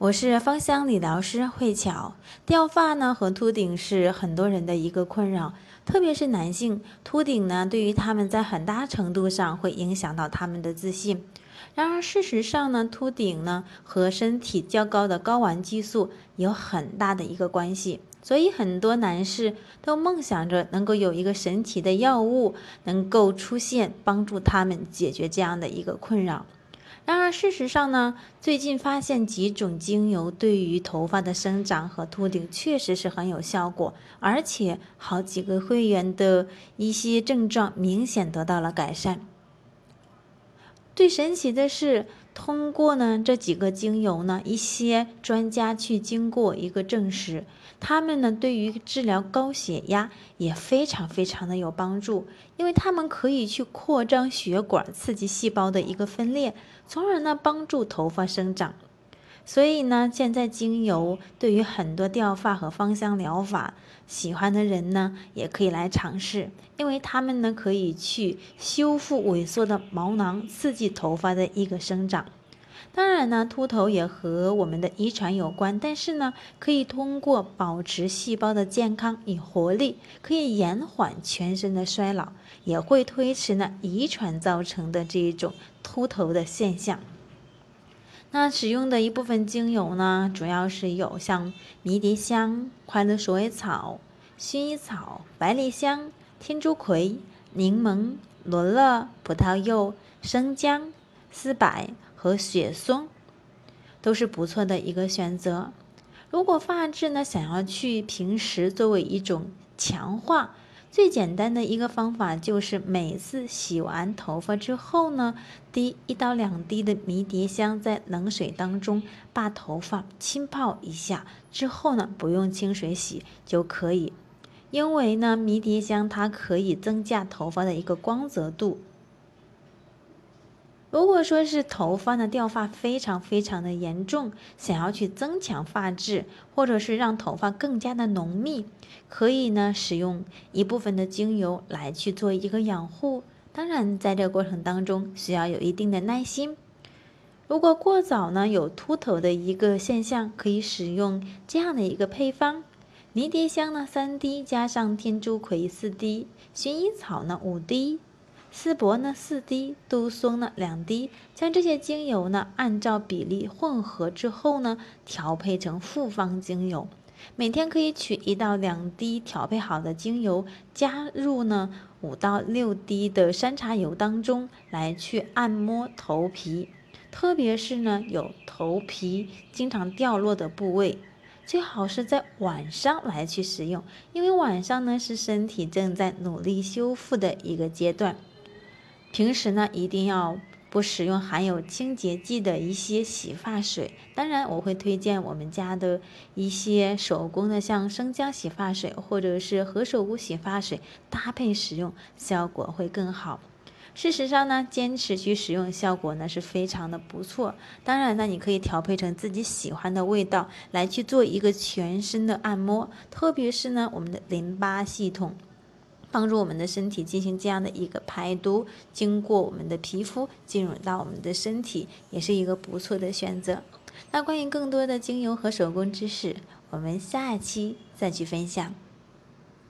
我是芳香理疗师慧巧。掉发呢和秃顶是很多人的一个困扰，特别是男性，秃顶呢对于他们在很大程度上会影响到他们的自信。然而事实上呢，秃顶呢和身体较高的睾丸激素有很大的一个关系，所以很多男士都梦想着能够有一个神奇的药物能够出现，帮助他们解决这样的一个困扰。然而，事实上呢，最近发现几种精油对于头发的生长和秃顶确实是很有效果，而且好几个会员的一些症状明显得到了改善。最神奇的是，通过呢这几个精油呢，一些专家去经过一个证实，他们呢对于治疗高血压也非常非常的有帮助，因为他们可以去扩张血管，刺激细胞的一个分裂，从而呢帮助头发生长。所以呢，现在精油对于很多掉发和芳香疗法喜欢的人呢，也可以来尝试，因为它们呢可以去修复萎缩的毛囊，刺激头发的一个生长。当然呢，秃头也和我们的遗传有关，但是呢，可以通过保持细胞的健康与活力，可以延缓全身的衰老，也会推迟呢遗传造成的这一种秃头的现象。那使用的一部分精油呢，主要是有像迷迭香、快乐鼠尾草、薰衣草、百里香、天竺葵、柠檬、罗勒、葡萄柚、生姜、丝柏和雪松，都是不错的一个选择。如果发质呢，想要去平时作为一种强化。最简单的一个方法就是每次洗完头发之后呢，滴一到两滴的迷迭香在冷水当中，把头发浸泡一下之后呢，不用清水洗就可以。因为呢，迷迭香它可以增加头发的一个光泽度。如果说是头发呢掉发非常非常的严重，想要去增强发质，或者是让头发更加的浓密，可以呢使用一部分的精油来去做一个养护。当然，在这个过程当中需要有一定的耐心。如果过早呢有秃头的一个现象，可以使用这样的一个配方：迷迭香呢三滴，加上天竺葵四滴，薰衣草呢五滴。丝柏呢四滴，杜松呢两滴，将这些精油呢按照比例混合之后呢，调配成复方精油。每天可以取一到两滴调配好的精油，加入呢五到六滴的山茶油当中，来去按摩头皮，特别是呢有头皮经常掉落的部位，最好是在晚上来去使用，因为晚上呢是身体正在努力修复的一个阶段。平时呢，一定要不使用含有清洁剂的一些洗发水。当然，我会推荐我们家的一些手工的，像生姜洗发水或者是何首乌洗发水搭配使用，效果会更好。事实上呢，坚持去使用，效果呢是非常的不错。当然呢，你可以调配成自己喜欢的味道来去做一个全身的按摩，特别是呢，我们的淋巴系统。帮助我们的身体进行这样的一个排毒，经过我们的皮肤进入到我们的身体，也是一个不错的选择。那关于更多的精油和手工知识，我们下期再去分享。